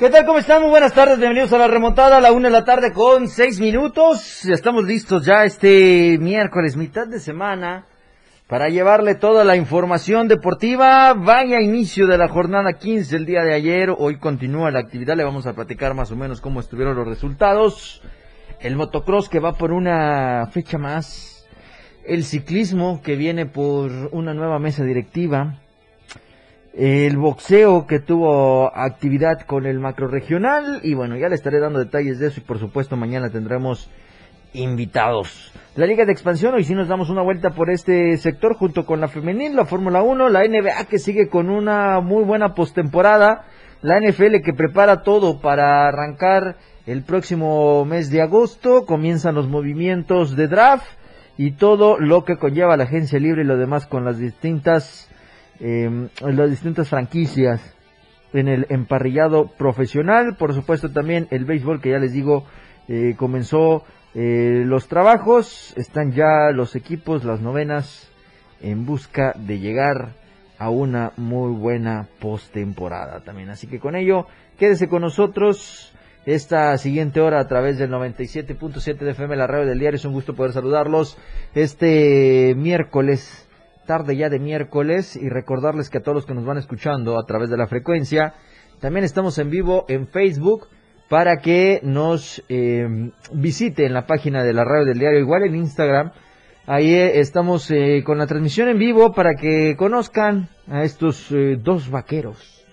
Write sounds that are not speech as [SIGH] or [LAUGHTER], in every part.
¿Qué tal? ¿Cómo están? Muy buenas tardes, bienvenidos a la remontada a la una de la tarde con seis minutos. Estamos listos ya este miércoles, mitad de semana, para llevarle toda la información deportiva. Vaya inicio de la jornada 15 el día de ayer. Hoy continúa la actividad, le vamos a platicar más o menos cómo estuvieron los resultados. El motocross que va por una fecha más. El ciclismo que viene por una nueva mesa directiva el boxeo que tuvo actividad con el macro regional y bueno, ya le estaré dando detalles de eso y por supuesto mañana tendremos invitados. La Liga de Expansión, hoy sí nos damos una vuelta por este sector junto con la femenil, la Fórmula 1, la NBA que sigue con una muy buena postemporada, la NFL que prepara todo para arrancar el próximo mes de agosto, comienzan los movimientos de draft y todo lo que conlleva la agencia libre y lo demás con las distintas eh, las distintas franquicias en el emparrillado profesional. Por supuesto también el béisbol que ya les digo eh, comenzó eh, los trabajos. Están ya los equipos, las novenas, en busca de llegar a una muy buena postemporada también. Así que con ello, quédese con nosotros esta siguiente hora a través del 97.7 de FM, la radio del diario. Es un gusto poder saludarlos este miércoles tarde ya de miércoles y recordarles que a todos los que nos van escuchando a través de la frecuencia, también estamos en vivo en Facebook para que nos eh, visite en la página de la radio del diario, igual en Instagram. Ahí eh, estamos eh, con la transmisión en vivo para que conozcan a estos dos vaqueros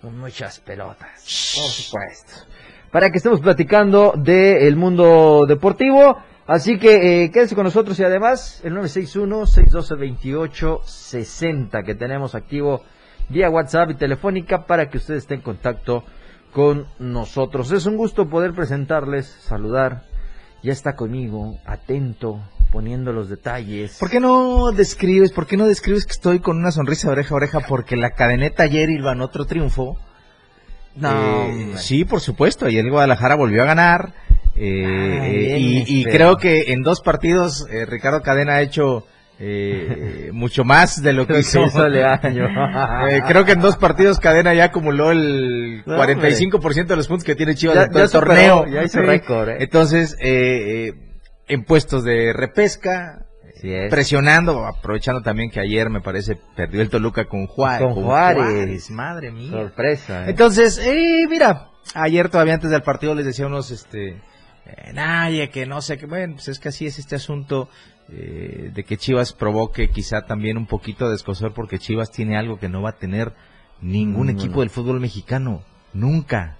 con muchas pelotas, por supuesto. Para que estemos platicando del mundo deportivo. Así que eh, quédese con nosotros y además el 961-612-2860 que tenemos activo vía WhatsApp y telefónica para que usted esté en contacto con nosotros. Es un gusto poder presentarles, saludar. Ya está conmigo, atento, poniendo los detalles. ¿Por qué no describes, por qué no describes que estoy con una sonrisa de oreja a oreja? Porque la cadeneta ayer iban otro triunfo. No, eh, sí, por supuesto. Ayer el Guadalajara volvió a ganar. Eh, y, creo que en dos partidos eh, Ricardo Cadena ha hecho eh, mucho más de lo que hizo. [LAUGHS] creo que en dos partidos Cadena ya acumuló el 45% de los puntos que tiene Chivas en todo el torneo. Ya hizo récord. Entonces, en puestos de repesca, presionando, aprovechando también que ayer me parece perdió el Toluca con Juárez. Con, Juárez. Madre mía. Sorpresa. Entonces, mira, ayer todavía antes del partido les decía unos, este, eh, nadie, que no sé, que bueno, pues es que así es este asunto eh, de que Chivas provoque quizá también un poquito de escosor porque Chivas tiene algo que no va a tener ningún mm, equipo del fútbol mexicano, nunca.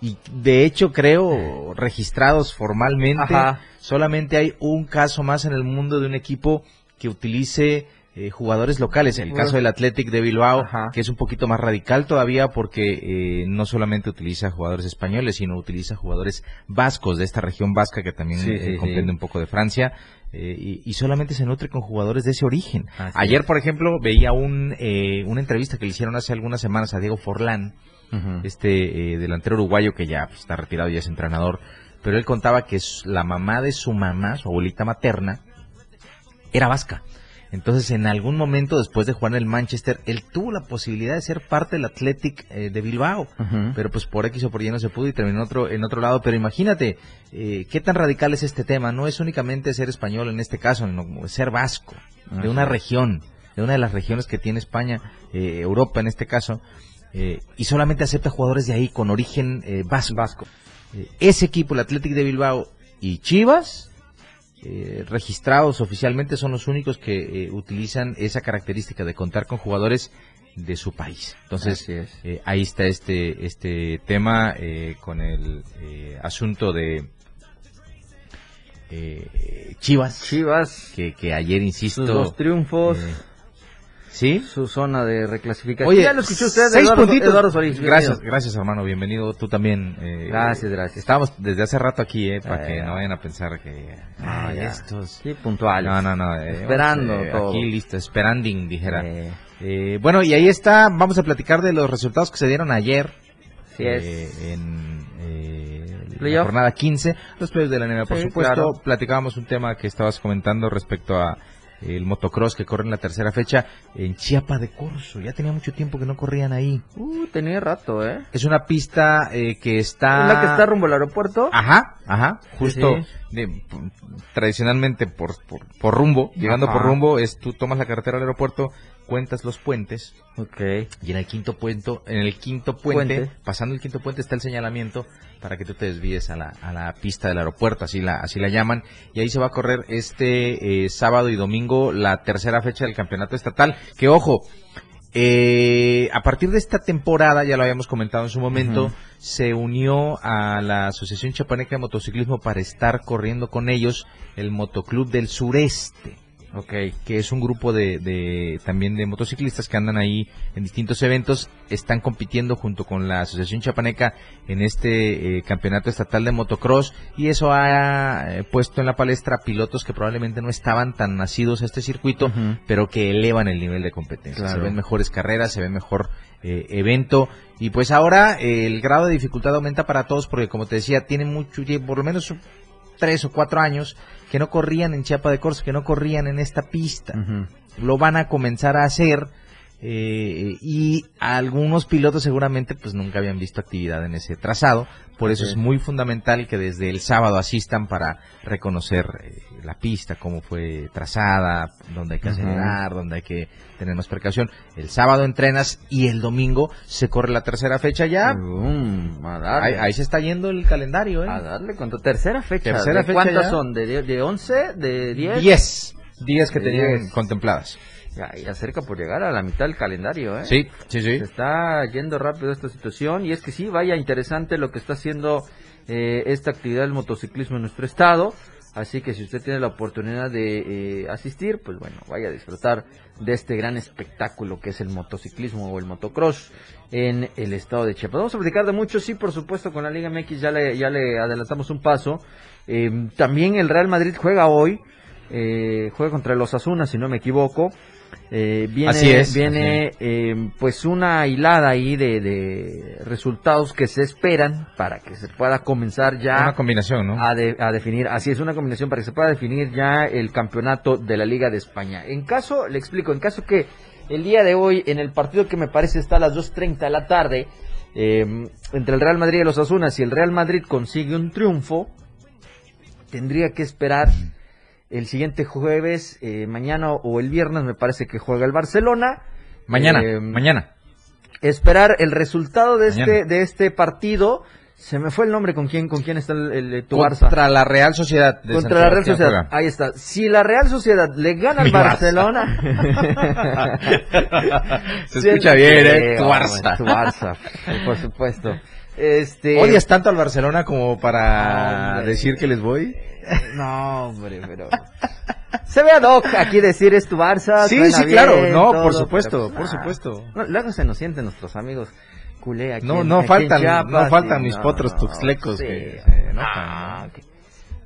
Y de hecho creo, registrados formalmente, solamente hay un caso más en el mundo de un equipo que utilice eh, jugadores locales. En el caso del Athletic de Bilbao, que es un poquito más radical todavía porque eh, no solamente utiliza jugadores españoles, sino utiliza jugadores vascos de esta región vasca que también eh, comprende un poco de Francia. Y, solamente se nutre con jugadores de ese origen. Ayer, por ejemplo, veía un, una entrevista que le hicieron hace algunas semanas a Diego Forlán, este delantero uruguayo que ya pues, está retirado y es entrenador, pero él contaba que la mamá de su mamá, su abuelita materna, era vasca. Entonces, en algún momento después de jugar en el Manchester, él tuvo la posibilidad de ser parte del Athletic eh, de Bilbao, pero pues por X o por Y no se pudo y terminó en otro, en otro lado. Pero imagínate, eh, qué tan radical es este tema. No es únicamente ser español en este caso, sino ser vasco, de una región, de una de las regiones que tiene España, eh, Europa en este caso, y solamente acepta jugadores de ahí con origen vasco. vasco. ese equipo, el Athletic de Bilbao y Chivas, eh, registrados oficialmente son los únicos que eh, utilizan esa característica de contar con jugadores de su país. Entonces, eh, ahí está este, este tema con el asunto de Chivas. Chivas. Que, que ayer, insisto... dos triunfos ¿Sí? Su zona de reclasificación. Oye, ya lo escuchó usted, seis Eduardo, puntitos. gracias, gracias hermano, bienvenido. Tú también. Eh, gracias, gracias. Estábamos desde hace rato aquí, eh, para que no vayan a pensar que... Ah, estos... Sí, puntuales. No, no, no. Eh, esperando todo. Aquí listo, esperanding, dijera. bueno, y ahí está, vamos a platicar de los resultados que se dieron ayer. Sí es. en la jornada 15, los playoffs de la NBA, por supuesto. Platicábamos un tema que estabas comentando respecto a el motocross que corre en la tercera fecha en Chiapa de Corzo. Ya tenía mucho tiempo que no corrían ahí. Uh, tenía rato, ¿eh? Es una pista eh, que está... ¿La que está rumbo al aeropuerto? Ajá, ajá, justo de- tradicionalmente por, por, por rumbo, llegando Ajá. por rumbo, es tú tomas la carretera al aeropuerto, cuentas los puentes Ok. y en el quinto puente, en el quinto puente, Puente. pasando el quinto puente está el señalamiento para que tú te desvíes a la, a la pista del aeropuerto, así la, así la llaman, y ahí se va a correr este eh, sábado y domingo la tercera fecha del campeonato estatal, que ojo, eh, a partir de esta temporada, ya lo habíamos comentado en su momento, se unió a la Asociación Chapaneca de Motociclismo para estar corriendo con ellos el Motoclub del Sureste Ok. que es un grupo de, de también de motociclistas que andan ahí en distintos eventos, están compitiendo junto con la Asociación Chapaneca en este eh, campeonato estatal de motocross y eso ha eh, puesto en la palestra pilotos que probablemente no estaban tan nacidos a este circuito, pero que elevan el nivel de competencia. Claro. Se ven mejores carreras, se ve mejor eh, evento y pues ahora eh, el grado de dificultad aumenta para todos porque como te decía, tienen mucho, por lo menos tres o cuatro años que no corrían en Chiapa de Corzo, que no corrían en esta pista. Lo van a comenzar a hacer eh, y algunos pilotos seguramente pues nunca habían visto actividad en ese trazado. Por eso es muy fundamental que desde el sábado asistan para reconocer eh, la pista, cómo fue trazada, dónde hay que acelerar, dónde hay que tener más precaución. El sábado entrenas y el domingo se corre la tercera fecha ya. A darle. Ahí, ahí se está yendo el calendario, ¿eh? A darle con tu tercera fecha. Tercera ¿De fecha ¿Cuántas ya. son? ¿De, de 11? ¿De 10? 10. 10 que tenían 10. contempladas. Ya, ya cerca por llegar a la mitad del calendario, ¿eh? Sí, sí, sí. Se está yendo rápido esta situación y es que sí, vaya interesante lo que está haciendo eh, esta actividad del motociclismo en nuestro estado. Así que si usted tiene la oportunidad de eh, asistir, pues bueno, vaya a disfrutar de este gran espectáculo que es el motociclismo o el motocross en el estado de Chiapas. Vamos a platicar de mucho, sí, por supuesto, con la Liga MX ya le, ya le adelantamos un paso. Eh, también el Real Madrid juega hoy, eh, juega contra los Asuna, si no me equivoco. Eh, viene, Así es, viene eh, pues una hilada ahí de, de resultados que se esperan para que se pueda comenzar ya Una combinación, ¿no? a, de- a definir, así es una combinación para que se pueda definir ya el campeonato de la Liga de España. En caso, le explico, en caso que el día de hoy, en el partido que me parece está a las 2.30 de la tarde, eh, entre el Real Madrid y los Azunas, si el Real Madrid consigue un triunfo, tendría que esperar el siguiente jueves, eh, mañana o el viernes, me parece que juega el Barcelona. Mañana, Eh, mañana. esperar el resultado de este, de este partido. Se me fue el nombre con quién, con quién está el, el- tu Barça. Contra la Real Sociedad. de Contra la Real Sociedad. juega. Ahí está. Si la Real Sociedad le gana al. Barcelona. [LAUGHS] Se [LAUGHS] escucha bien, ¿eh? Tu Barça. Tu Barça, por supuesto. [LAUGHS] Este. ¿Odias tanto al Barcelona como para Hombre. decir que les voy? No, hombre, pero. Se ve ad hoc aquí decir es tu Barça. Sí, sí, bien, claro. No, todo, por supuesto, pero, pues, por ah, supuesto. no, luego se nos sienten nuestros amigos culé aquí. No, no aquí faltan- Chiapas no faltan mis potros tuxtlecos sí, que se enojan, no, que,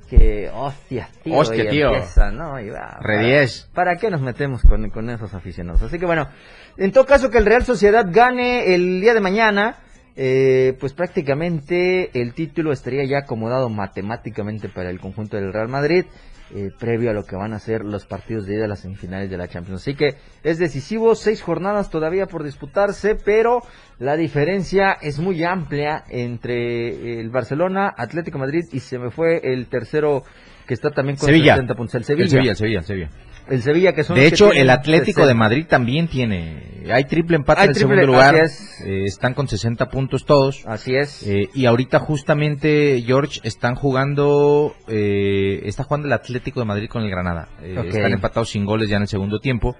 que hostias, tío. Hostia, tío. empieza, ¿no? Y va, Re para- 10. ¿Para qué nos metemos con, con esos aficionados? Así que bueno, en todo caso que el Real Sociedad gane el día de mañana, eh, pues prácticamente el título estaría ya acomodado matemáticamente para el conjunto del Real Madrid, eh, previo a lo que van a ser los partidos de ida a las semifinales de la Champions. Así que es decisivo, seis jornadas todavía por disputarse, pero la diferencia es muy amplia entre el Barcelona, Atlético Madrid y se me fue el tercero que está también con Sevilla. 70 puntos, el Sevilla. El Sevilla, el Sevilla, el Sevilla. El Sevilla, que son De hecho, el Atlético 60. de Madrid también tiene. Hay triple empate Hay en el segundo lugar. es. Eh, están con 60 puntos todos. Así es. Eh, y ahorita justamente, George, están jugando, eh, está jugando el Atlético de Madrid con el Granada. Eh. Están empatados sin goles ya en el segundo tiempo.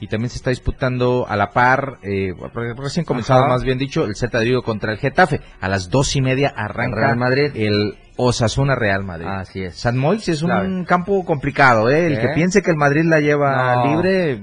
Y también se está disputando a la par, eh, recién comenzado Ajá. más bien dicho, el Celta de Vigo contra el Getafe. A las dos y media arranca Real Madrid. el Osasuna Real Madrid. Así es. San Moix es un campo complicado, ¿eh? El ¿Eh? que piense que el Madrid la lleva No. libre,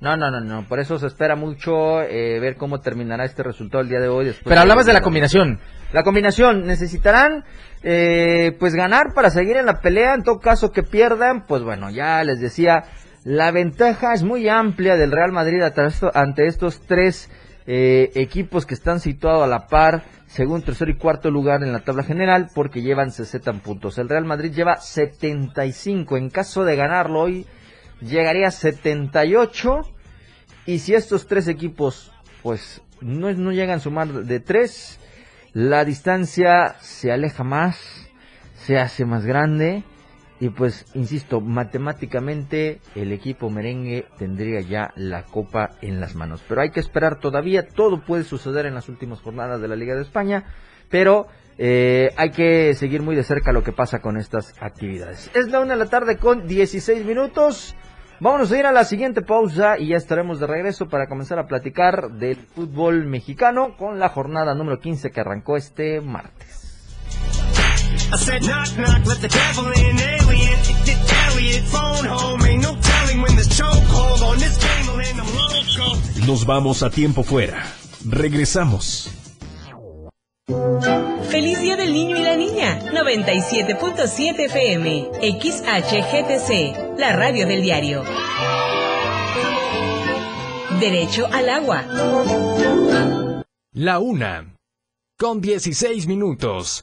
No, no, no, no. Por eso se espera mucho eh, ver cómo terminará este resultado el día de hoy. después Pero hablabas de la combinación. La combinación, necesitarán eh, pues ganar para seguir en la pelea, en todo caso que pierdan, pues bueno, ya les decía, la ventaja es muy amplia del Real Madrid ante esto- ante estos tres eh, equipos que están situados a la par, según tercero y cuarto lugar en la tabla general, porque llevan 60 puntos. El Real Madrid lleva 75, en caso de ganarlo hoy, llegaría a 78 y si estos tres equipos pues no, no llegan a sumar de tres, la distancia se aleja más, se hace más grande y pues, insisto, matemáticamente el equipo merengue tendría ya la copa en las manos. Pero hay que esperar todavía, todo puede suceder en las últimas jornadas de la Liga de España, pero eh, hay que seguir muy de cerca lo que pasa con estas actividades. Es la una de la tarde con 16 minutos. Vámonos a ir a la siguiente pausa y ya estaremos de regreso para comenzar a platicar del fútbol mexicano con la jornada número 15 que arrancó este martes. I said knock knock, let the devil in, alien. Get Elliot, phone home, ain't no telling when this chokehold on this game will end, I'm loco. Nos vamos a tiempo fuera. Regresamos. Feliz Día del Niño y la Niña, 97.7 FM, XHGTC, la radio del diario. Derecho al agua. La una, con 16 minutos.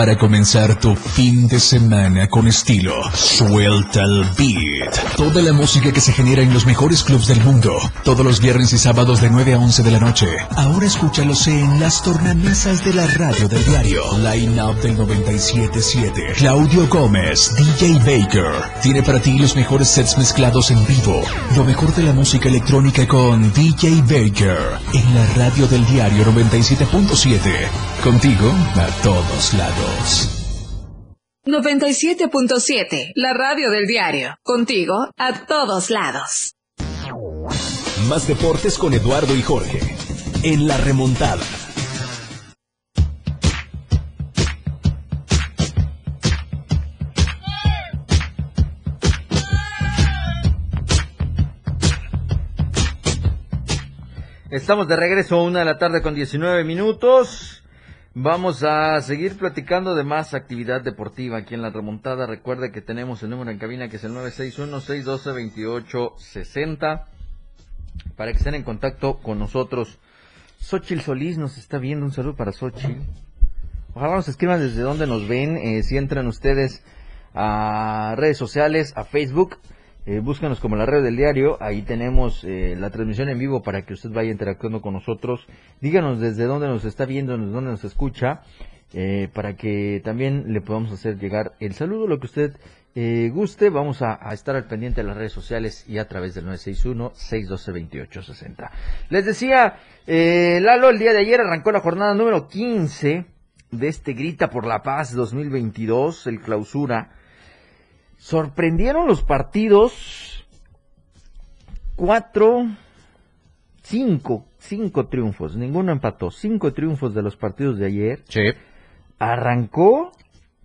Para comenzar tu fin de semana con estilo. Suelta el beat. Toda la música que se genera en los mejores clubs del mundo. Todos los viernes y sábados de 9 a 11 de la noche. Ahora escúchalos en las tornamesas de la radio del diario. Line Up del 97.7. Claudio Gómez, DJ Baker. Tiene para ti los mejores sets mezclados en vivo. Lo mejor de la música electrónica con DJ Baker. En la radio del diario 97.7. Contigo a todos lados. 97.7, la radio del diario. Contigo a todos lados. Más deportes con Eduardo y Jorge. En la remontada. Estamos de regreso a una de la tarde con 19 minutos. Vamos a seguir platicando de más actividad deportiva aquí en la remontada. Recuerde que tenemos el número en cabina que es el 961-612-2860 para que estén en contacto con nosotros. Xochil Solís nos está viendo. Un saludo para Xochil. Ojalá nos escriban desde donde nos ven. Eh, si entran ustedes a redes sociales, a Facebook, eh, búscanos como la red del diario, ahí tenemos eh, la transmisión en vivo para que usted vaya interactuando con nosotros. Díganos desde dónde nos está viendo, desde dónde nos escucha, eh, para que también le podamos hacer llegar el saludo, lo que usted eh, guste. Vamos a, estar al pendiente de las redes sociales y a través del 961-612-2860. Les decía, Lalo, el día de ayer arrancó la jornada número 15 de este Grita por la Paz 2022, el clausura sorprendieron los partidos cuatro, cinco, cinco triunfos, ninguno empató, cinco triunfos de los partidos de ayer. Sí. Arrancó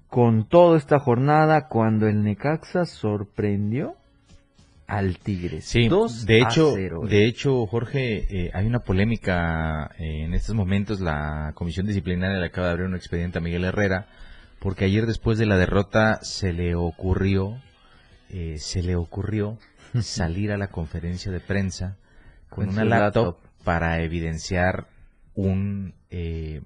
con toda esta jornada cuando el Necaxa sorprendió al Tigre. Sí, de hecho, de hecho, Jorge, eh, hay una polémica eh, en estos momentos. La comisión disciplinaria le acaba de abrir un expediente a Miguel Herrera porque ayer después de la derrota se le ocurrió, eh, se le ocurrió [LAUGHS] salir a la conferencia de prensa con, una laptop, para evidenciar un eh,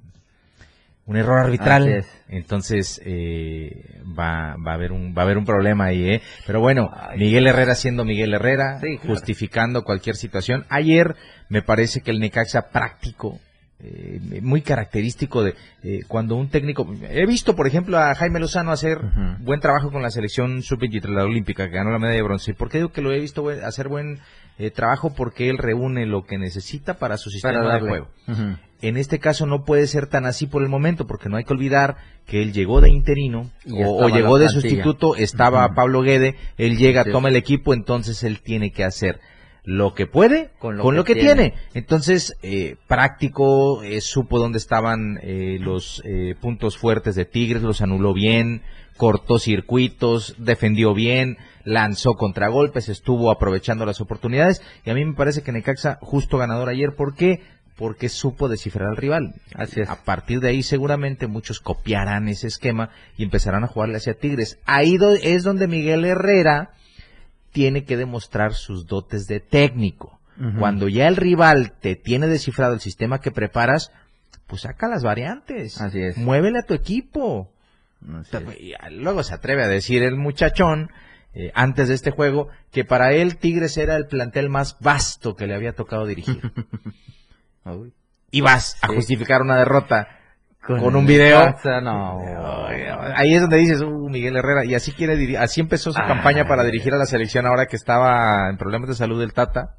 un error arbitral. Entonces eh, va, va a haber un va a haber un problema ahí, ¿eh? Pero bueno. Miguel Herrera siendo Miguel Herrera, Sí, claro. justificando cualquier situación. Ayer me parece que el Necaxa práctico eh, muy característico de eh, cuando un técnico he visto por ejemplo a Jaime Lozano hacer buen trabajo con la selección sub-23 la olímpica que ganó la medalla de bronce. ¿Y por qué digo que lo he visto hacer buen eh, trabajo? Porque él reúne lo que necesita para su sistema Para de juego. En este caso no puede ser tan así por el momento, porque no hay que olvidar que él llegó de interino o, llegó de sustituto, estaba. Pablo Guede, él llega, Sí. toma el equipo, entonces él tiene que hacer lo que puede Con con lo lo, que que, tiene. tiene. Entonces, eh, práctico, eh, supo dónde estaban eh, los eh, puntos fuertes de Tigres, los anuló bien, cortó circuitos, defendió bien, lanzó contragolpes, estuvo aprovechando las oportunidades y a mí me parece que Necaxa justo ganador ayer. ¿Por qué? Porque supo descifrar al rival. Así es. A partir de ahí seguramente muchos copiarán ese esquema y empezarán a jugarle hacia Tigres. Ahí es donde Miguel Herrera tiene que demostrar sus dotes de técnico. Cuando ya el rival te tiene descifrado el sistema que preparas, pues saca las variantes. Así es. Muévele a tu equipo. Es. Y Luego se atreve a decir el muchachón, eh, antes de este juego, que para él Tigres era el plantel más vasto que le había tocado dirigir. [LAUGHS] Y vas a justificar una derrota con, un video. No. Ahí es donde dices, uh, Miguel Herrera, y así quiere así empezó su campaña para dirigir a la selección ahora que estaba en problemas de salud del Tata.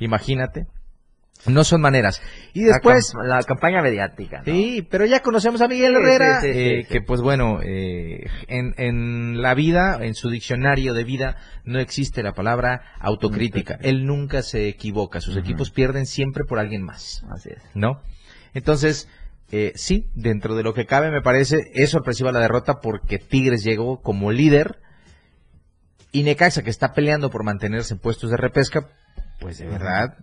Imagínate. No son maneras. Y La después, la, campaña mediática. ¿no? sí, pero ya conocemos a Miguel Sí, Herrera, sí, sí, eh, sí, que pues bueno, eh, en, en la vida, en su diccionario de vida, no existe la palabra autocrítica. Él nunca se equivoca. Sus equipos pierden siempre por alguien más. Así es. ¿no? Entonces, eh, sí, dentro de lo que cabe me parece, es sorpresiva la derrota porque Tigres llegó como líder y Necaxa, que está peleando por mantenerse en puestos de repesca, pues de verdad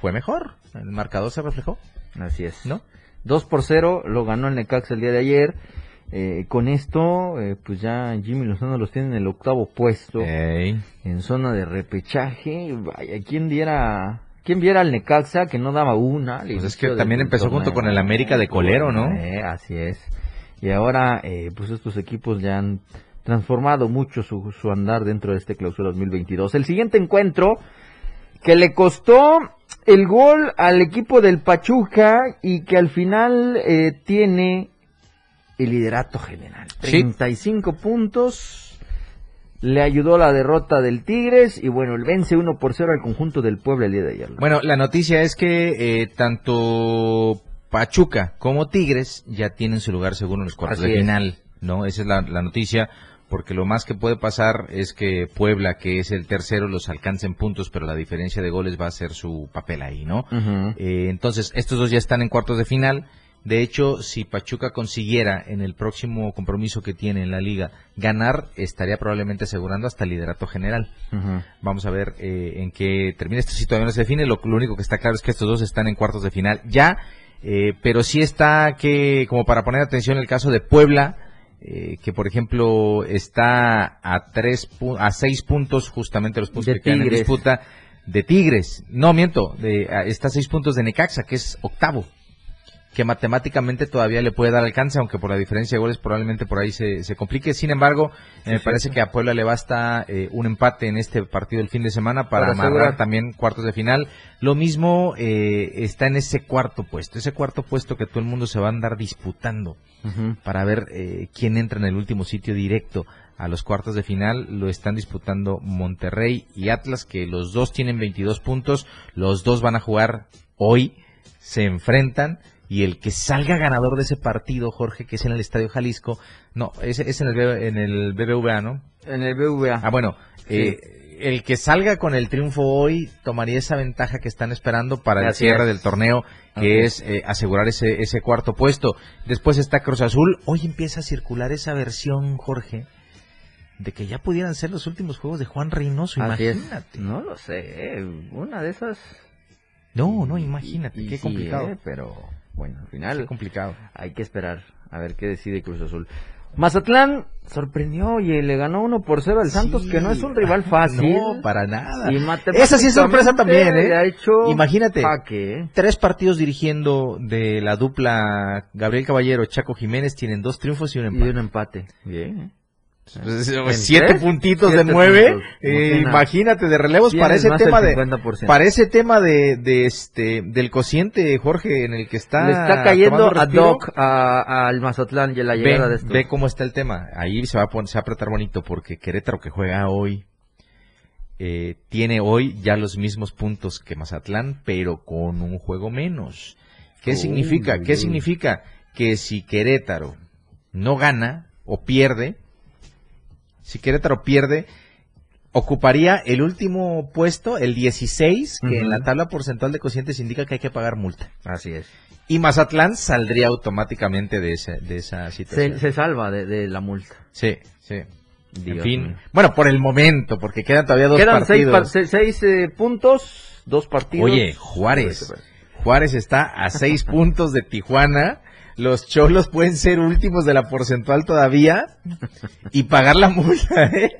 fue mejor. El marcador se reflejó, Así es. ¿no? 2 por 0 lo ganó el Necaxa el día de ayer. Eh, con esto, eh, pues ya Jimmy Lozano los tiene en el octavo puesto, Ey. en zona de repechaje. Vaya, ¿quién diera, quién viera al Necaxa que no daba una? Pues es que también empezó junto con el América de Colero, ¿no? Eh, así es. Y ahora, eh, pues estos equipos ya han transformado mucho su, su andar dentro de este clausura 2022. El siguiente encuentro que le costó el gol al equipo del Pachuca y que al final eh, tiene el liderato general. Sí. 35 puntos. Le ayudó la derrota del Tigres y bueno, el vence 1 por 0 al conjunto del Puebla el día de ayer. Bueno, la noticia es que eh, tanto Pachuca como Tigres ya tienen su lugar seguro en los cuartos Así de es. final, ¿no? Esa es la, la noticia, porque lo más que puede pasar es que Puebla, que es el tercero, los alcance en puntos, pero la diferencia de goles va a ser su papel ahí, ¿no? Eh, entonces, estos dos ya están en cuartos de final. De hecho, si Pachuca consiguiera en el próximo compromiso que tiene en la liga ganar, estaría probablemente asegurando hasta el liderato general. Vamos a ver eh, en qué termina esto. Si todavía no se define, lo, lo único que está claro es que estos dos están en cuartos de final ya. eh, pero sí está que, como para poner atención, el caso de Puebla, eh, que por ejemplo está a tres pu- a seis puntos, justamente los puntos De que quedan en disputa de Tigres. No, miento, de, a- está a seis puntos de Necaxa, que es octavo que matemáticamente todavía le puede dar alcance, aunque por la diferencia de goles probablemente por ahí se, se complique. Sin embargo, me parece que a Puebla le basta eh, un empate en este partido del fin de semana para, Para amarrar asegurar. también cuartos de final. Lo mismo eh, está en ese cuarto puesto, ese cuarto puesto que todo el mundo se va a andar disputando para ver eh, quién entra en el último sitio directo a los cuartos de final. Lo están disputando Monterrey y Atlas, que los dos tienen 22 puntos. Los dos van a jugar hoy, se enfrentan. Y el que salga ganador de ese partido, Jorge, que es en el Estadio Jalisco, no, es, es en, el, en el BBVA, ¿no? En el BVA. Ah, bueno, eh, el que salga con el triunfo hoy tomaría esa ventaja que están esperando para el cierre del torneo, que es eh, asegurar ese, ese cuarto puesto. Después está Cruz Azul. Hoy empieza a circular esa versión, Jorge, de que ya pudieran ser los últimos juegos de Juan Reynoso. Imagínate. No lo sé, una de esas. No, no, imagínate. Y- qué sí, complicado. eh, pero bueno, al final complicado. hay que esperar a ver qué decide Cruz Azul. Mazatlán sorprendió y le ganó 1 por 0 al Santos, Sí. que no es un rival [LAUGHS] fácil. No, para nada. Y Esa sí es sorpresa también, le ha ¿eh? hecho Imagínate. Tres partidos dirigiendo de la dupla Gabriel Caballero, Chaco Jiménez, tienen dos triunfos y un Y empate. un empate. Bien. Pues, ¿En siete puntitos Siete de nueve. eh, imagínate de relevos para ese tema de 50%. para ese tema de, de este del cociente Jorge en el que está Le está cayendo a. Doc a- al Mazatlán y la llegada de Ve, estos. ve cómo está el tema. Ahí se va a, pon- se va a apretar bonito porque Querétaro que juega hoy eh, tiene hoy ya los mismos puntos que Mazatlán, pero con un juego menos. ¿Qué significa? ¿Qué significa? Que si Querétaro no gana o pierde, si Querétaro pierde, ocuparía el último puesto, el 16, que en la tabla porcentual de cocientes indica que hay que pagar multa. Así es. Y Mazatlán saldría automáticamente de esa, de esa situación. Se, se salva de, de la multa. Sí, sí. en fin, mío. bueno, por el momento, porque quedan todavía dos Quedan seis, partidos. par- se- seis, eh, puntos, dos partidos. Oye, Juárez. Juárez está a seis [LAUGHS] puntos de Tijuana. Los cholos pueden ser últimos de la porcentual todavía y pagar la multa, ¿eh?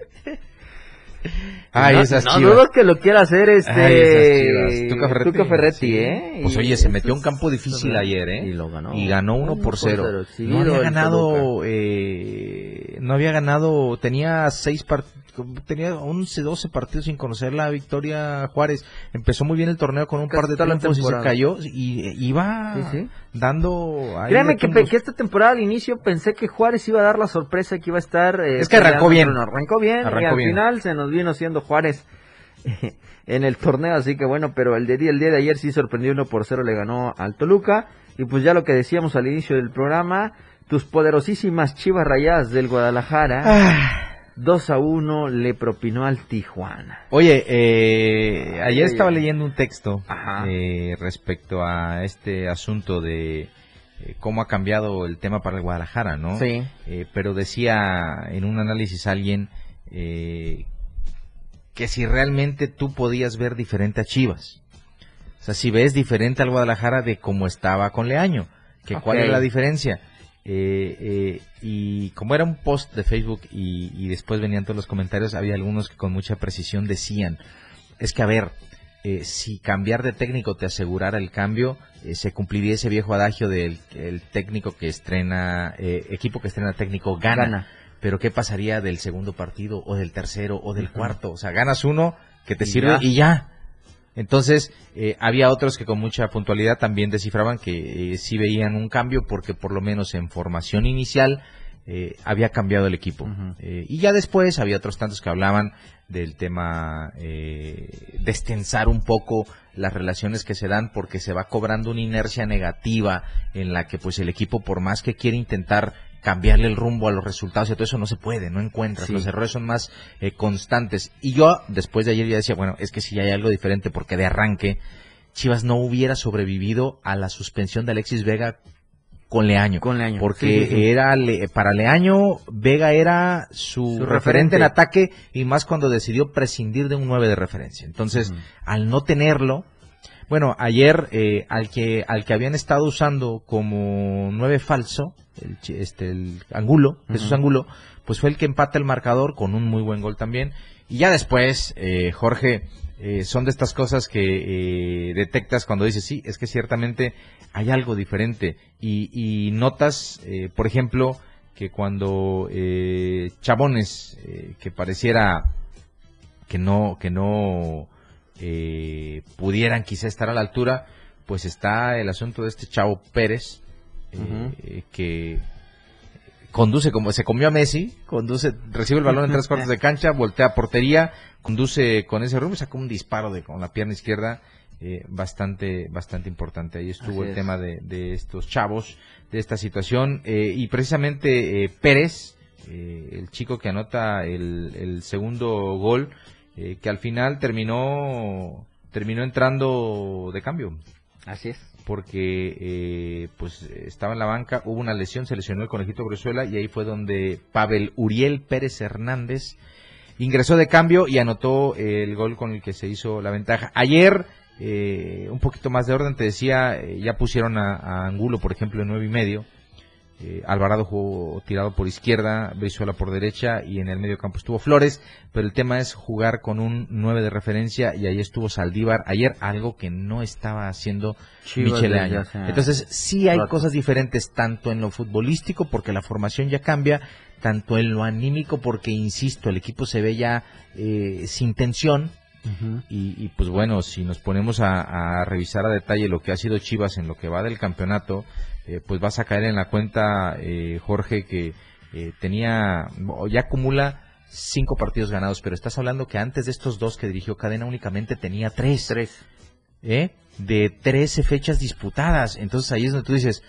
Ay, no, esas no chivas. dudo que lo quiera hacer este Ay, esas chivas. Tuca Ferretti. Ferretti, Sí. ¿eh? Pues Y- oye, se metió a un campo difícil ayer, ¿eh? Y lo ganó. Y ganó uno por cero. No exhibido había ganado, eh, no había ganado, tenía seis par- tenía 11, 12 partidos sin conocer la victoria Juárez. Empezó muy bien el torneo con un Casi par de triunfos y se cayó y eh, iba Sí, sí. dando ahí Créeme que, que esta temporada al inicio pensé que Juárez iba a dar la sorpresa que iba a estar. eh, Es que arrancó bien. Arrancó bien y Arrancó al bien. final se nos vino siendo Juárez [LAUGHS] en el torneo, así que bueno, pero el de día, el día de ayer sí sorprendió 1 por 0, le ganó al Toluca. Y pues ya lo que decíamos al inicio del programa, tus poderosísimas chivas rayadas del Guadalajara, Ah. 2 a 1 le propinó al Tijuana. Oye, eh, ayer Ay, estaba leyendo un texto eh, respecto a este asunto de eh, cómo ha cambiado el tema para el Guadalajara, ¿no? Sí. Eh, pero decía en un análisis alguien eh, que si realmente tú podías ver diferente a Chivas. O sea, si ves diferente al Guadalajara de cómo estaba con Leaño, que cuál era la diferencia. Eh, eh, y como era un post de Facebook y, y después venían todos los comentarios, había algunos que con mucha precisión decían, es que a ver, eh, si cambiar de técnico te asegurara el cambio, eh, se cumpliría ese viejo adagio del el técnico que estrena, eh, equipo que estrena técnico gana. Gana. Pero ¿qué pasaría del segundo partido o del tercero o del cuarto? O sea, ganas uno que te Y sirve ya. y ya. Entonces, eh, había otros que con mucha puntualidad también descifraban que eh, sí veían un cambio porque por lo menos en formación inicial eh, había cambiado el equipo. Eh, y ya después había otros tantos que hablaban del tema eh, destensar un poco las relaciones que se dan porque se va cobrando una inercia negativa en la que pues el equipo por más que quiere intentar cambiarle el rumbo a los resultados y todo eso no se puede, no encuentras, Sí. los errores son más eh, constantes. Y yo después de ayer ya decía, bueno, es que si hay algo diferente porque de arranque Chivas no hubiera sobrevivido a la suspensión de Alexis Vega con Leaño. Con Leaño. Porque Sí, sí, sí. era le- para Leaño, Vega era su, Su referente. referente. en ataque y más cuando decidió prescindir de un 9 de referencia. Entonces, al no tenerlo, bueno, ayer eh, al que al que habían estado usando como 9 falso, el, este el Angulo, Jesús. Angulo, pues fue el que empata el marcador con un muy buen gol también. Y ya después, eh, Jorge, eh, son de estas cosas que eh, detectas cuando dices, sí, es que ciertamente hay algo diferente. Y, y notas, eh, por ejemplo, que cuando eh, Chabones, eh, que pareciera que no, que no eh, pudieran quizá estar a la altura, pues está el asunto de este chavo Pérez, eh, que conduce como se comió a Messi, conduce, recibe el balón en tres cuartos de cancha, voltea a portería, conduce con ese rumbo y saca un disparo de con la pierna izquierda eh, bastante bastante importante. Ahí estuvo Así el es. tema de, de estos chavos, de esta situación eh, y precisamente eh, Pérez, eh, el chico que anota el, el segundo gol, eh, que al final terminó terminó entrando de cambio Así es. porque eh, pues estaba en la banca, hubo una lesión, se lesionó el conejito Bruzuela y ahí fue donde Pavel Uriel Pérez Hernández ingresó de cambio y anotó el gol con el que se hizo la ventaja. Ayer, eh, un poquito más de orden, te decía, eh, ya pusieron a, a Angulo, por ejemplo, en nueve y medio. Eh, Alvarado jugó tirado por izquierda, Brizuela por derecha y en el medio campo estuvo Flores, pero el tema es jugar con un 9 de referencia y ahí estuvo Saldívar ayer, algo que no estaba haciendo Michele Año. Entonces sí hay rato. cosas diferentes tanto en lo futbolístico porque la formación ya cambia, tanto en lo anímico porque, insisto, el equipo se ve ya eh, sin tensión, y, y, pues bueno, si nos ponemos a, a revisar a detalle lo que ha sido Chivas en lo que va del campeonato, eh, pues vas a caer en la cuenta, eh, Jorge, que eh, tenía, ya acumula cinco partidos ganados, pero estás hablando que antes de estos dos que dirigió Cadena únicamente tenía tres. Tres. ¿eh? De 13 fechas disputadas. Entonces ahí es donde tú dices,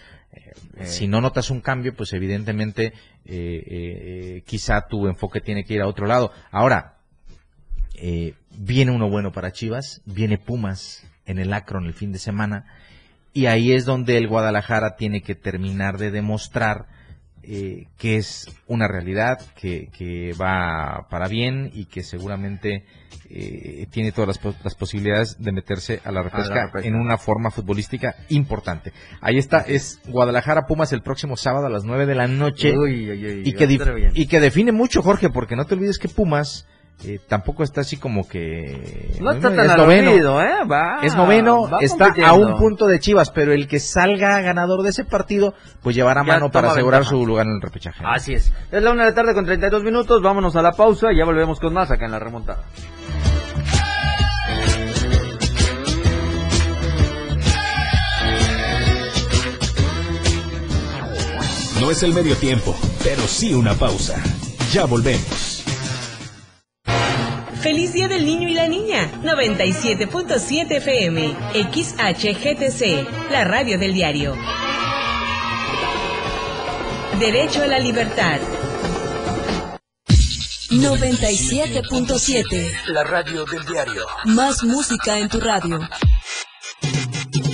eh, si no notas un cambio, pues evidentemente eh, eh, eh, quizá tu enfoque tiene que ir a otro lado. Ahora, eh, viene uno bueno para Chivas, viene Pumas en el Acron el fin de semana, y ahí es donde el Guadalajara tiene que terminar de demostrar eh, que es una realidad, que, que va para bien y que seguramente eh, tiene todas las, pos- las posibilidades de meterse a la repesca en una forma futbolística importante. Ahí está, es Guadalajara Pumas el próximo sábado a las 9 de la noche Uy, uy, uy, y que, y que define mucho, Jorge, porque no te olvides que Pumas eh, tampoco está así como que... no está es tan al noveno. olvido, ¿eh? Va, Es noveno, va está a un punto de Chivas, pero el que salga ganador de ese partido, pues llevará Ya mano para asegurar ventaja. su lugar en el repechaje. Así es. Es la una de la tarde con 32 minutos. Vámonos a la pausa y ya volvemos con más acá en la remontada. No es el medio tiempo, pero sí una pausa. Ya volvemos. Feliz Día del Niño y la Niña. 97.7 FM. XHGTC. La radio del diario. Derecho a la libertad. 97.7. La radio del diario. Más música en tu radio.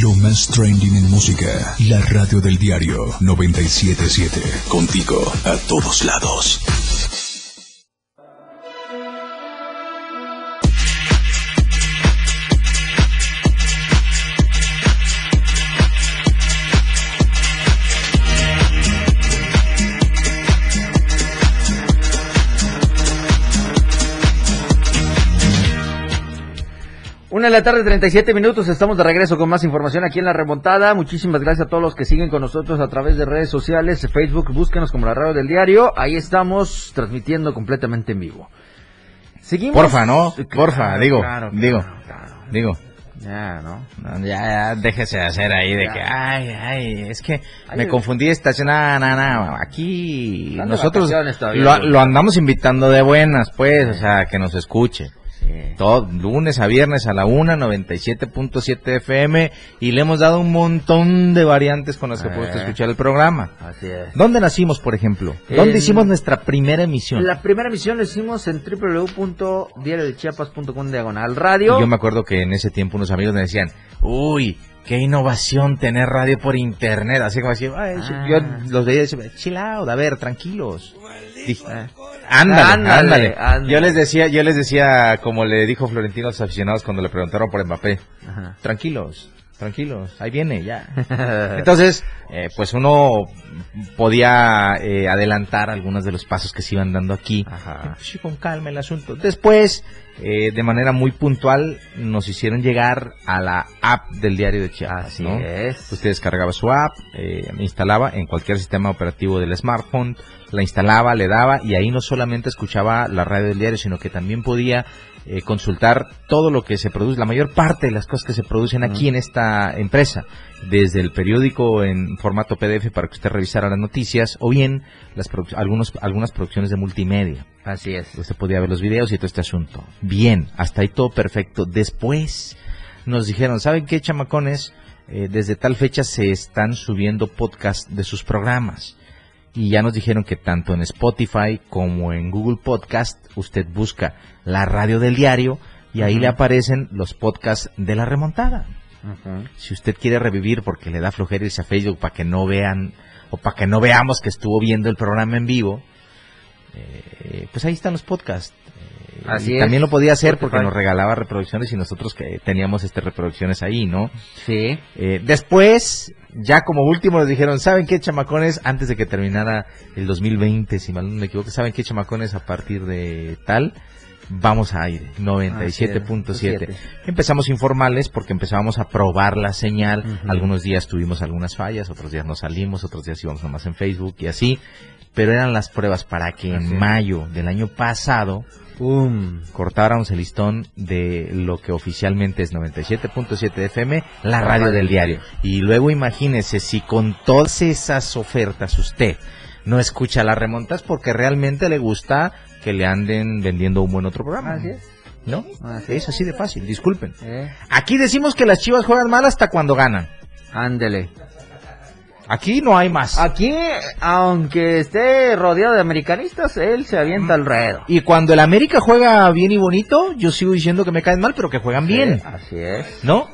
Lo más trending en música. La radio del diario 977. Contigo a todos lados. Una de la tarde, 37 minutos. Estamos de regreso con más información aquí en la remontada. Muchísimas gracias a todos los que siguen con nosotros a través de redes sociales, Facebook. Búsquenos como la radio del diario. Ahí estamos transmitiendo completamente en vivo. Seguimos. Porfa, ¿no? Claro, Porfa, digo, claro, digo, claro, digo. Ya, ¿no? No, Ya, ya, déjese de hacer ahí de Ya. que, ay, ay, es que Ay, me el- confundí de estación. No, no, no, aquí nosotros todavía, lo, lo andamos invitando de buenas, pues, o sea, que nos escuche. Sí. Todo, lunes a viernes a la una, 97.7 FM, y le hemos dado un montón de variantes con las que Eh. puede usted escuchar el programa. Así es. ¿Dónde nacimos, por ejemplo? ¿Dónde En- hicimos nuestra primera emisión? La primera emisión la hicimos en www.diariodechiapas.com diagonal Y radio. yo me acuerdo que en ese tiempo unos amigos me decían, uy, qué innovación tener radio por internet. Así como así, "Ay, sí", Ah. yo los veía y decía, chill out, a ver, tranquilos. Dije, Eh. ándale, Ándale, ándale, ándale. Yo les decía, yo les decía, como le dijo Florentino a los aficionados cuando le preguntaron por Mbappé, Ajá. tranquilos, tranquilos, ahí viene, ya. [LAUGHS] Entonces, eh, pues uno podía eh, adelantar algunos de los pasos que se iban dando aquí. Ajá. Sí, con calma el asunto. Después, eh, de manera muy puntual, nos hicieron llegar a la app del diario de Chiapas. Así ¿no? es. Usted descargaba su app, eh, instalaba en cualquier sistema operativo del smartphone, la instalaba, le daba y ahí no solamente escuchaba la radio del diario, sino que también podía eh, consultar todo lo que se produce, la mayor parte de las cosas que se producen aquí en esta empresa, desde el periódico en formato PDF para que usted revisara las noticias o bien las algunos, algunas producciones de multimedia. Así es. Usted podía ver los videos y todo este asunto. Bien, hasta ahí todo perfecto. Después nos dijeron, ¿saben qué, chamacones? Eh, desde tal fecha se están subiendo podcast de sus programas. Y ya nos dijeron que tanto en Spotify como en Google Podcast usted busca la radio del diario y ahí le aparecen los podcasts de la remontada. Si usted quiere revivir porque le da flojera irse a Facebook para que no vean o para que no veamos que estuvo viendo el programa en vivo, eh, pues ahí están los podcasts. Eh, Así y es. también lo podía hacer porque nos regalaba reproducciones y nosotros que teníamos este reproducciones ahí, ¿no? Sí. Eh, después, ya como último nos dijeron, ¿saben qué chamacones? Antes de que terminara el 2020, si mal no me equivoco, ¿saben qué chamacones a partir de tal? Vamos a aire, 97.7. Empezamos informales porque empezábamos a probar la señal. Algunos días tuvimos algunas fallas, otros días no salimos, otros días íbamos nomás en Facebook y así. Pero eran las pruebas para que Así en mayo del año pasado ¡Pum! cortáramos el listón de lo que oficialmente es 97.7 FM, la radio del diario. Y luego imagínese si con todas esas ofertas usted no escucha las remontas porque realmente le gusta que le anden vendiendo un buen otro programa. Así es. ¿No? Así es así de fácil, disculpen. ¿Eh? Aquí decimos que las chivas juegan mal hasta cuando ganan. Ándele. Aquí no hay más. Aquí, aunque esté rodeado de americanistas, él se avienta al ruedo. Y cuando el América juega bien y bonito, yo sigo diciendo que me caen mal, pero que juegan bien. Sí, así es. ¿No?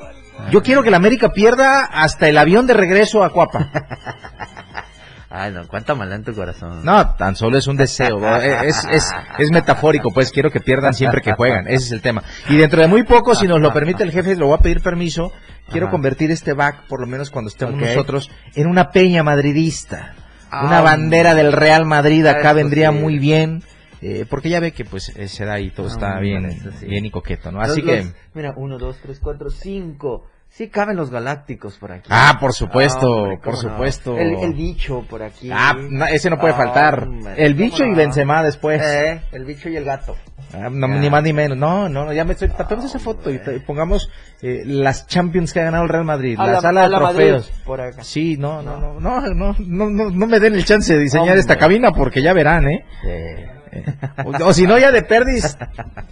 Yo quiero que el América pierda hasta el avión de regreso a Cuapa. [LAUGHS] Ay, no, cuánta maldad en tu corazón. No, tan solo es un deseo. ¿no? es, es, es metafórico, pues quiero que pierdan siempre que juegan. Ese es el tema. Y dentro de muy poco, si nos lo permite el jefe, le voy a pedir permiso. Quiero Ajá. convertir este back, por lo menos cuando estemos nosotros, en una peña madridista. Ah, una bandera del Real Madrid acá vendría sí. muy bien. eh, porque ya ve que pues eh, se da y todo está bien, bien y coqueto, ¿no? Los- Así que... los- mira, uno, dos, tres, cuatro, cinco. Sí caben los galácticos por aquí. Ah, por supuesto, por supuesto. El, bicho por aquí. Ah, ese no puede ah, faltar. El bicho y Benzema después. Eh, el bicho y el gato. Ah. Ni más ni menos. No, no, ya me estoy. Tapemos esa foto hombre. y pongamos eh, las Champions que ha ganado el Real Madrid. La, sala de trofeos. Por acá. Sí, no, no, no, no, no, no, no, me den el chance de diseñar esta cabina porque ya verán, ¿eh? Sí. [LAUGHS] O, o si no, ya de perdis,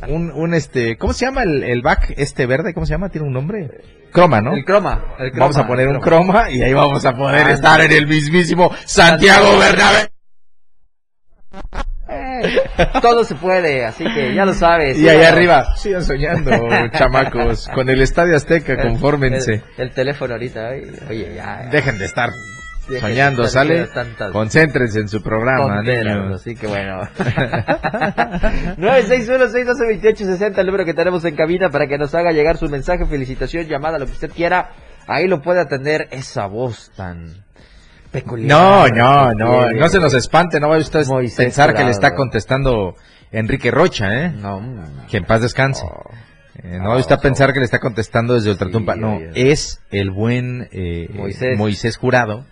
un, un este, ¿cómo se llama el, el back este verde? ¿Cómo se llama? Tiene un nombre. Croma, ¿no? El croma. el croma, Vamos a poner un croma y ahí vamos a poder Ah, estar en el mismísimo Santiago Bernabéu. Eh, todo se puede, así que ya lo sabes. Y allá arriba, sigan soñando, [LAUGHS] chamacos, con el Estadio Azteca, confórmense. El, el teléfono ahorita, oye, ya. ya. Dejen de estar soñando, ¿sale? Concéntrense en su programa, niños. Así que bueno. [LAUGHS] 961-612-2860, el número que tenemos en cabina para que nos haga llegar su mensaje, felicitación, llamada, lo que usted quiera. Ahí lo puede atender esa voz tan peculiar. No, no, no, no se nos espante, no vaya usted a pensar que le está contestando Enrique Rocha, ¿eh? No, mm. Que en paz descanse. Oh. Eh, no vaya usted a pensar que le está contestando desde Ultratumpa. Sí, no, es el buen eh, Moisés. Moisés Jurado,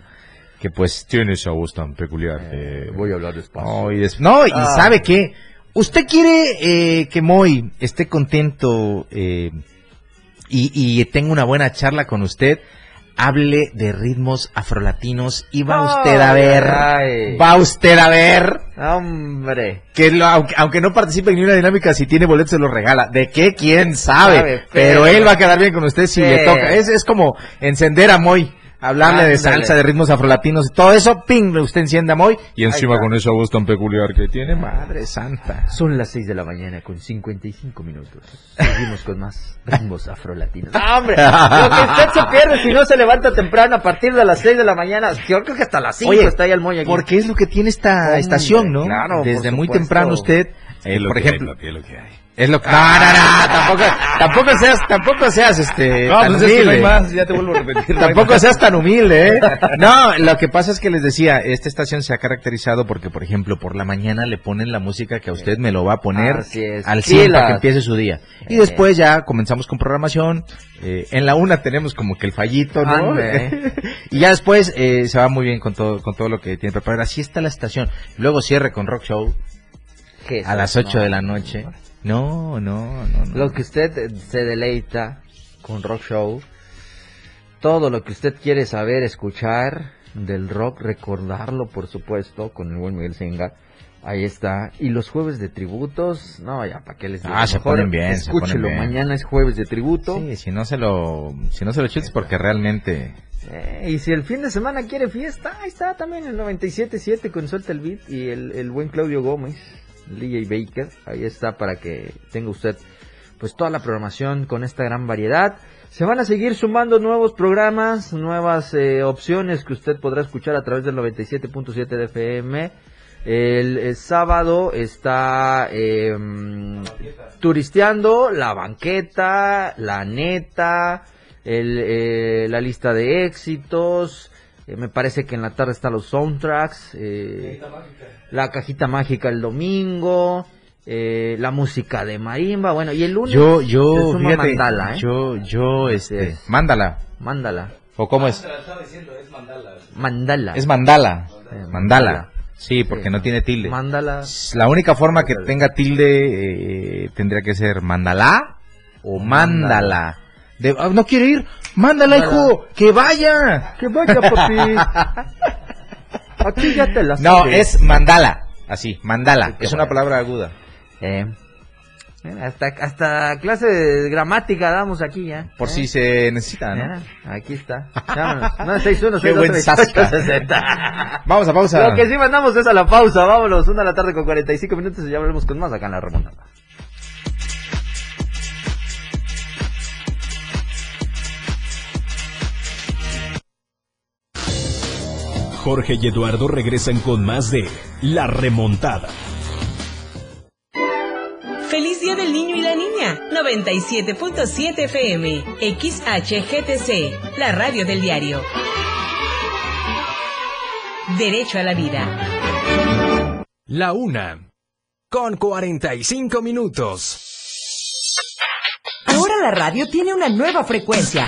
que pues tiene esa voz tan peculiar. eh, voy a hablar despacio. No, y, des- no, y Ah. sabe qué, usted quiere eh, que Moy esté contento eh, y, y tenga una buena charla con usted, hable de ritmos afrolatinos y va usted a ver, ay. va usted a ver Hombre. que lo- aunque, aunque no participe en ni una dinámica, si tiene boletos se los regala. ¿De qué? ¿Quién sabe? Sabe, pero, pero- él va a quedar bien con usted si Sí. le toca. Es, es como encender a Moy. Hablarle de salsa, de ritmos afrolatinos y todo eso, ping, usted enciende a Moy y encima con esa voz tan peculiar que tiene, madre santa. Son las 6 de la mañana con 55 minutos. [LAUGHS] Seguimos con más ritmos afrolatinos. ¡No, hombre! [LAUGHS] Lo que usted se pierde si no se levanta temprano a partir de las 6 de la mañana. Yo creo que hasta las 5 Oye, está ahí el moño aquí. Porque es lo que tiene esta Hombre, estación, ¿no? claro, Desde muy temprano usted, lo por que hay, ejemplo, papi, lo que hay. Es lo que... No, no, no, tampoco, tampoco seas, tampoco seas, este, No, tan pues es que no hay humilde. más, ya te vuelvo a repetir. no [LAUGHS] Tampoco seas tan humilde, ¿eh? No, lo que pasa es que les decía, esta estación se ha caracterizado porque, por ejemplo, por la mañana le ponen la música que a usted me lo va a poner al 100 para que empiece su día. Y Eh. después ya comenzamos con programación. eh, en la una tenemos como que el fallito, ¿no? Ande. [LAUGHS] y ya después eh, se va muy bien con todo, con todo lo que tiene preparado. Así está la estación. Luego cierre con Rock Show ¿Qué es a las eso? 8 de la noche. No, no, no, no. Lo que usted eh, se deleita con Rock Show, todo lo que usted quiere saber, escuchar del rock, recordarlo, por supuesto, con el buen Miguel Senga. Ahí está. Y los jueves de tributos, no, ya, ¿para qué les digo? Ah, se ponen bien, se ponen Escúchelo, bien. mañana es jueves de tributo. Sí, si no se lo, si no se lo chutes porque realmente Eh, y si el fin de semana quiere fiesta, ahí está también el 97.7 con Suelta el Beat y el, el buen Claudio Gómez, DJ Baker. Ahí está para que tenga usted pues toda la programación con esta gran variedad. Se van a seguir sumando nuevos programas, nuevas eh, opciones que usted podrá escuchar a través del 97.7 de FM. El, el sábado está eh, turisteando la banqueta, la neta, el, eh, la lista de éxitos. Eh, me parece que en la tarde están los soundtracks. eh, la cajita mágica el domingo. eh, la música de marimba. Bueno, y el lunes yo, se yo, suma fíjate, mandala, ¿eh? yo, yo, este, es. mándala, Mándala. o cómo es, Mandala. es mandala, Eh, mandala, mandala. sí, porque Sí. no tiene tilde. Mándala. La única forma que tenga tilde eh, tendría que ser mandala o mándala. De- ah, no quiere ir, mándala, hijo, que vaya. Que vaya, papi. Aquí ya te la No, sabes. es mandala, así, mandala, es una palabra aguda. Eh, hasta, hasta clase de gramática damos aquí ya. Por Eh, si se necesita, ¿no? aquí está. Llámanos. 961 [LAUGHS] Qué buen 628 sasca. 60. Vamos a pausa. Lo que sí mandamos es a la pausa. Vámonos, una de la tarde con 45 minutos y ya volvemos con más acá en la remontada. Jorge y Eduardo regresan con más de La Remontada. Feliz Día del Niño y la Niña. 97.7 FM. XHGTC. La radio del diario. Derecho a la vida. La una. Con 45 minutos. Ahora la radio tiene una nueva frecuencia.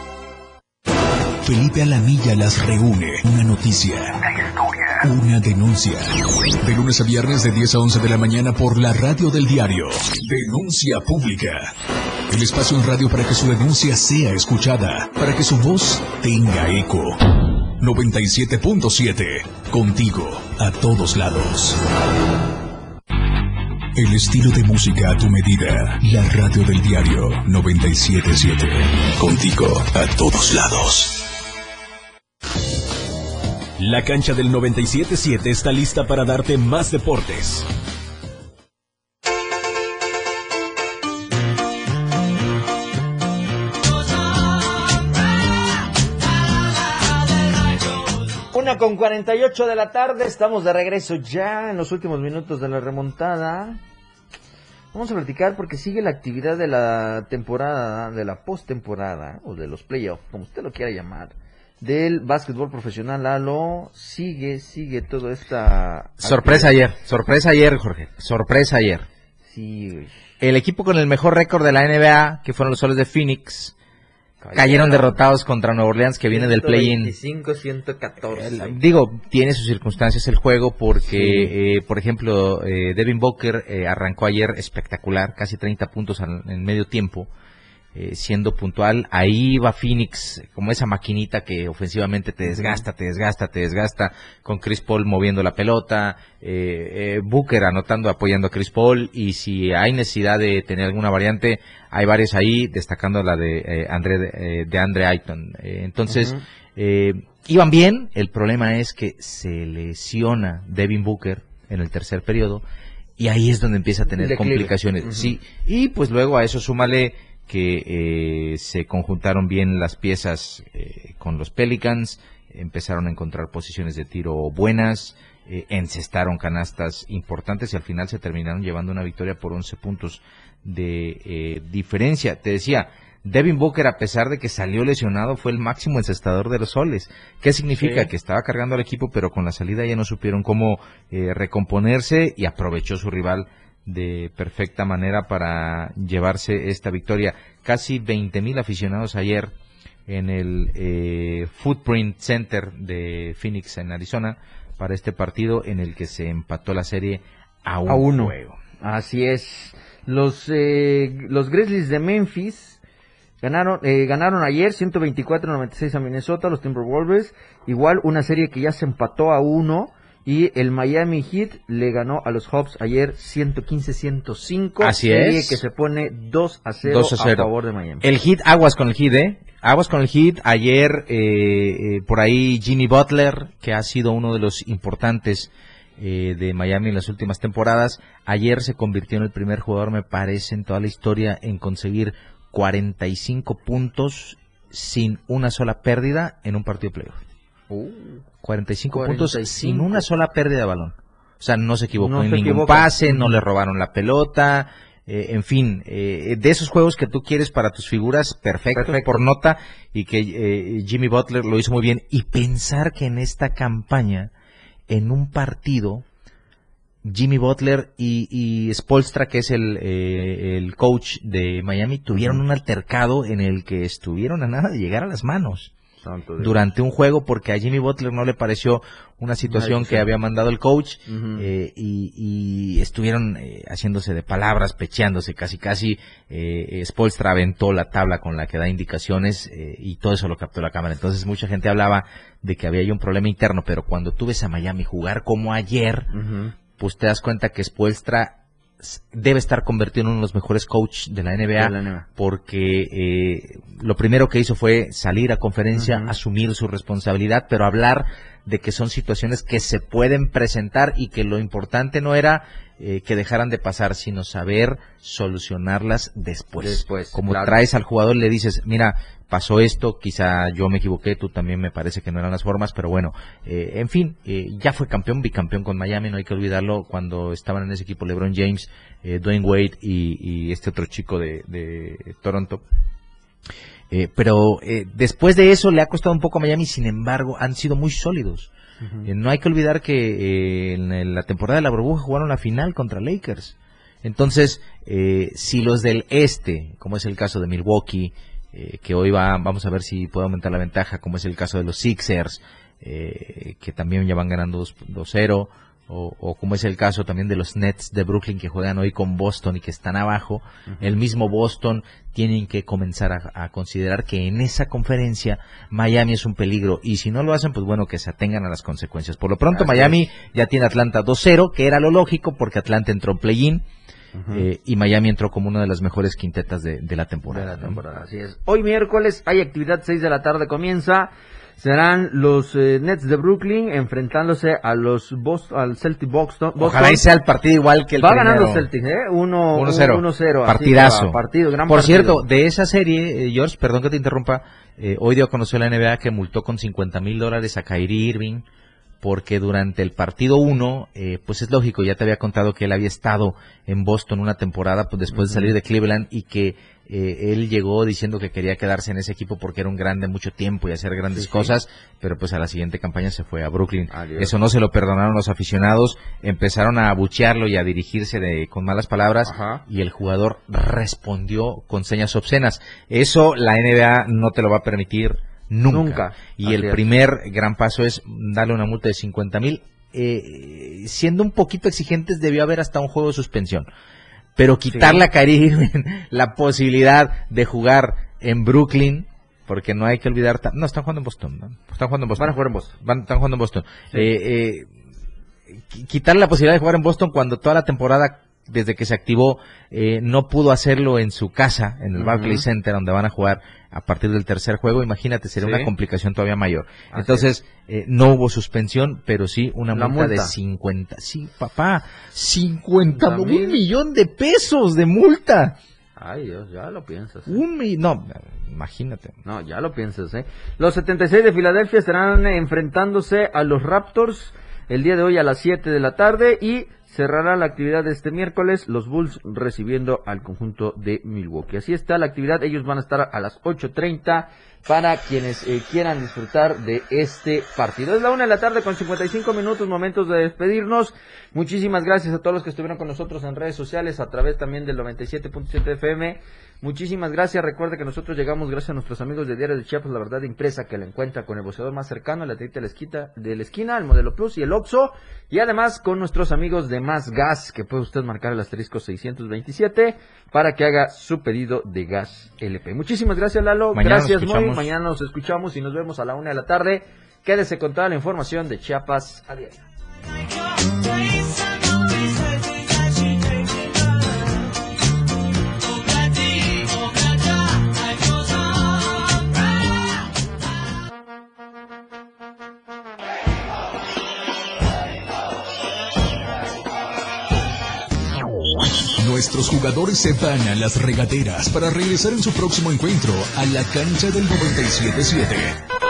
Felipe Alamilla las reúne. Una noticia. Una denuncia. De lunes a viernes de 10 a 11 de la mañana por la radio del diario. Denuncia pública. El espacio en radio para que su denuncia sea escuchada. Para que su voz tenga eco. 97.7. Contigo a todos lados. El estilo de música a tu medida. La radio del diario 977. Contigo a todos lados. La cancha del 977 está lista para darte más deportes. Una con 48 de la tarde, estamos de regreso ya en los últimos minutos de la remontada. Vamos a platicar porque sigue la actividad de la temporada, de la postemporada, o de los playoffs, como usted lo quiera llamar del básquetbol profesional. Lalo, sigue, sigue toda esta... Sorpresa ayer, sorpresa ayer, Jorge, sorpresa ayer. Sí. El equipo con el mejor récord de la NBA, que fueron los Soles de Phoenix, cayeron derrotados contra Nueva Orleans, que viene del play-in. 125-114. Digo, tiene sus circunstancias el juego porque, eh, por ejemplo, eh, Devin Booker eh, arrancó ayer espectacular, casi 30 puntos al- en medio tiempo, eh, siendo puntual. Ahí va Phoenix, como esa maquinita que ofensivamente te desgasta, te desgasta, te desgasta, con Chris Paul moviendo la pelota, eh, eh, Booker anotando, apoyando a Chris Paul, y si hay necesidad de tener alguna variante, hay varios ahí, destacando la de eh, Andre, eh, de Andre Ayton. Entonces, eh, iban bien, el problema es que se lesiona Devin Booker en el tercer periodo y ahí es donde empieza a tener Declive. complicaciones. Sí, y pues luego a eso súmale que eh, se conjuntaron bien las piezas eh, con los Pelicans, empezaron a encontrar posiciones de tiro buenas, eh, encestaron canastas importantes y al final se terminaron llevando una victoria por 11 puntos de eh, diferencia. Te decía, Devin Booker, a pesar de que salió lesionado, fue el máximo encestador de los soles. ¿Qué significa? Sí. Que estaba cargando al equipo, pero con la salida ya no supieron cómo eh, recomponerse y aprovechó su rival de perfecta manera para llevarse esta victoria. Casi 20 mil aficionados ayer en el eh, Footprint Center de Phoenix en Arizona para este partido en el que se empató la serie a un A uno. juego. Así es. Los, eh, los Grizzlies de Memphis ganaron, eh, ganaron ayer 124-96 a Minnesota, los Timberwolves. Igual una serie que ya se empató a uno. Y el Miami Heat le ganó a los Hawks ayer 115-105. Así serie es. que se pone 2 a 0, 2 a 0. favor de Miami. El hit, aguas con el hit, ¿eh? Aguas con el hit. Ayer, eh, eh, por ahí, Jimmy Butler, que ha sido uno de los importantes eh, de Miami en las últimas temporadas, ayer se convirtió en el primer jugador, me parece, en toda la historia en conseguir 45 puntos sin una sola pérdida en un partido de playoff. 45, puntos 45. sin una sola pérdida de balón. O sea, no se equivocó No en ningún equivoca. pase, no le robaron la pelota, eh, en fin, eh, de esos juegos que tú quieres para tus figuras, perfecto, Perfecto. por nota, y que eh, Jimmy Butler lo hizo muy bien. Y pensar que en esta campaña, en un partido, Jimmy Butler y, y Spolstra, que es el, eh, el coach de Miami, tuvieron un altercado en el que estuvieron a nada de llegar a las manos. Durante un juego porque a Jimmy Butler no le pareció una situación que había mandado el coach eh, y, y estuvieron eh, haciéndose de palabras, pecheándose casi casi. Eh, Spolstra aventó la tabla con la que da indicaciones eh, y todo eso lo captó la cámara. Entonces mucha gente hablaba de que había ahí un problema interno, pero cuando tú ves a Miami jugar como ayer, pues te das cuenta que Spolstra debe estar convertido en uno de los mejores coach de la NBA De la NBA. porque eh, lo primero que hizo fue salir a conferencia, asumir su responsabilidad, pero hablar de que son situaciones que se pueden presentar y que lo importante no era eh, que dejaran de pasar, sino saber solucionarlas después. Después, Como claro. traes al jugador, le dices, mira, pasó esto, quizá yo me equivoqué, tú también me parece que no eran las formas, pero bueno, eh, en fin, eh, ya fue campeón, bicampeón con Miami, no hay que olvidarlo, cuando estaban en ese equipo LeBron James, eh, Dwayne Wade y, y este otro chico de, de Toronto. Eh, pero eh, después de eso le ha costado un poco a Miami, sin embargo, han sido muy sólidos. Eh, no hay que olvidar que eh, en la temporada de la burbuja jugaron la final contra Lakers. Entonces, eh, si los del este, como es el caso de Milwaukee, eh, que hoy va, vamos a ver si puede aumentar la ventaja, como es el caso de los Sixers, que también ya van ganando 2 2-0, o, o como es el caso también de los Nets de Brooklyn que juegan hoy con Boston y que están abajo, el mismo Boston tienen que comenzar a, a considerar que en esa conferencia Miami es un peligro y si no lo hacen, pues bueno, que se atengan a las consecuencias. Por lo pronto Así Miami ya tiene Atlanta 2-0, que era lo lógico porque Atlanta entró en play-in eh, y Miami entró como una de las mejores quintetas de, de la de temporada. la ¿no? temporada, así es. Hoy miércoles hay actividad 6 de la tarde comienza. Serán los eh, Nets de Brooklyn enfrentándose a los Boston, al Celtic Boston. Ojalá y sea el partido igual que el Va primero. ganando Celtic, ¿eh? 1 1-0. 1-0. así Partidazo. que va, Partido, gran Por partido. cierto, de esa serie, eh, George, perdón que te interrumpa, eh, hoy dio a conocer la NBA que multó con 50 mil dólares a Kyrie Irving porque durante el partido 1, eh, pues es lógico, ya te había contado que él había estado en Boston una temporada pues, después de salir de Cleveland y que eh, él llegó diciendo que quería quedarse en ese equipo porque era un grande mucho tiempo y hacer grandes cosas, pero pues a la siguiente campaña se fue a Brooklyn. Adiós. Eso no se lo perdonaron los aficionados, empezaron a abuchearlo y a dirigirse de, con malas palabras Ajá. y el jugador respondió con señas obscenas. Eso la NBA no te lo va a permitir nunca. Nunca. Y Así el es. primer gran paso es darle una multa de 50 mil. Eh, siendo un poquito exigentes, debió haber hasta un juego de suspensión. Pero quitarle a Kyrie Irving [LAUGHS] la posibilidad de jugar en Brooklyn, porque no hay que olvidar. No, están jugando en Boston. ¿no? Están jugando en Boston. Van a jugar en Boston. Van- están jugando en Boston. Eh, eh, quitarle la posibilidad de jugar en Boston cuando toda la temporada, desde que se activó, eh, no pudo hacerlo en su casa, en el. Barclays Center, donde van a jugar a partir del tercer juego. Imagínate, sería Sí. una complicación todavía mayor. Así Entonces, eh, no hubo suspensión, pero sí una multa, de multa. 50. Sí, papá, 50, un mil. millón de pesos de multa. Ay, Dios, ya lo piensas. ¿eh? Un no, imagínate. No, ya lo piensas, ¿eh? Los 76 de Filadelfia estarán enfrentándose a los Raptors el día de hoy a las 7 de la tarde y cerrará la actividad de este miércoles los Bulls recibiendo al conjunto de Milwaukee. Así está la actividad, ellos van a estar a las 8.30 para quienes eh, quieran disfrutar de este partido. Es la una de la tarde con 55 minutos, momentos de despedirnos. Muchísimas gracias a todos los que estuvieron con nosotros en redes sociales, a través también del 97.7 FM. Muchísimas gracias. Recuerde que nosotros llegamos gracias a nuestros amigos de Diario de Chiapas, la verdad impresa, que la encuentra con el boceador más cercano, la tiendita de la esquina, el Modelo Plus y el Oxxo. Y además con nuestros amigos de Más Gas, que puede usted marcar el asterisco 627 para que haga su pedido de gas LP. Muchísimas gracias, Lalo. Mañana gracias, Moy. Mañana nos escuchamos y nos vemos a la una de la tarde. Quédese con toda la información de Chiapas a diario. Nuestros jugadores se van a las regaderas para regresar en su próximo encuentro a la cancha del 97.7.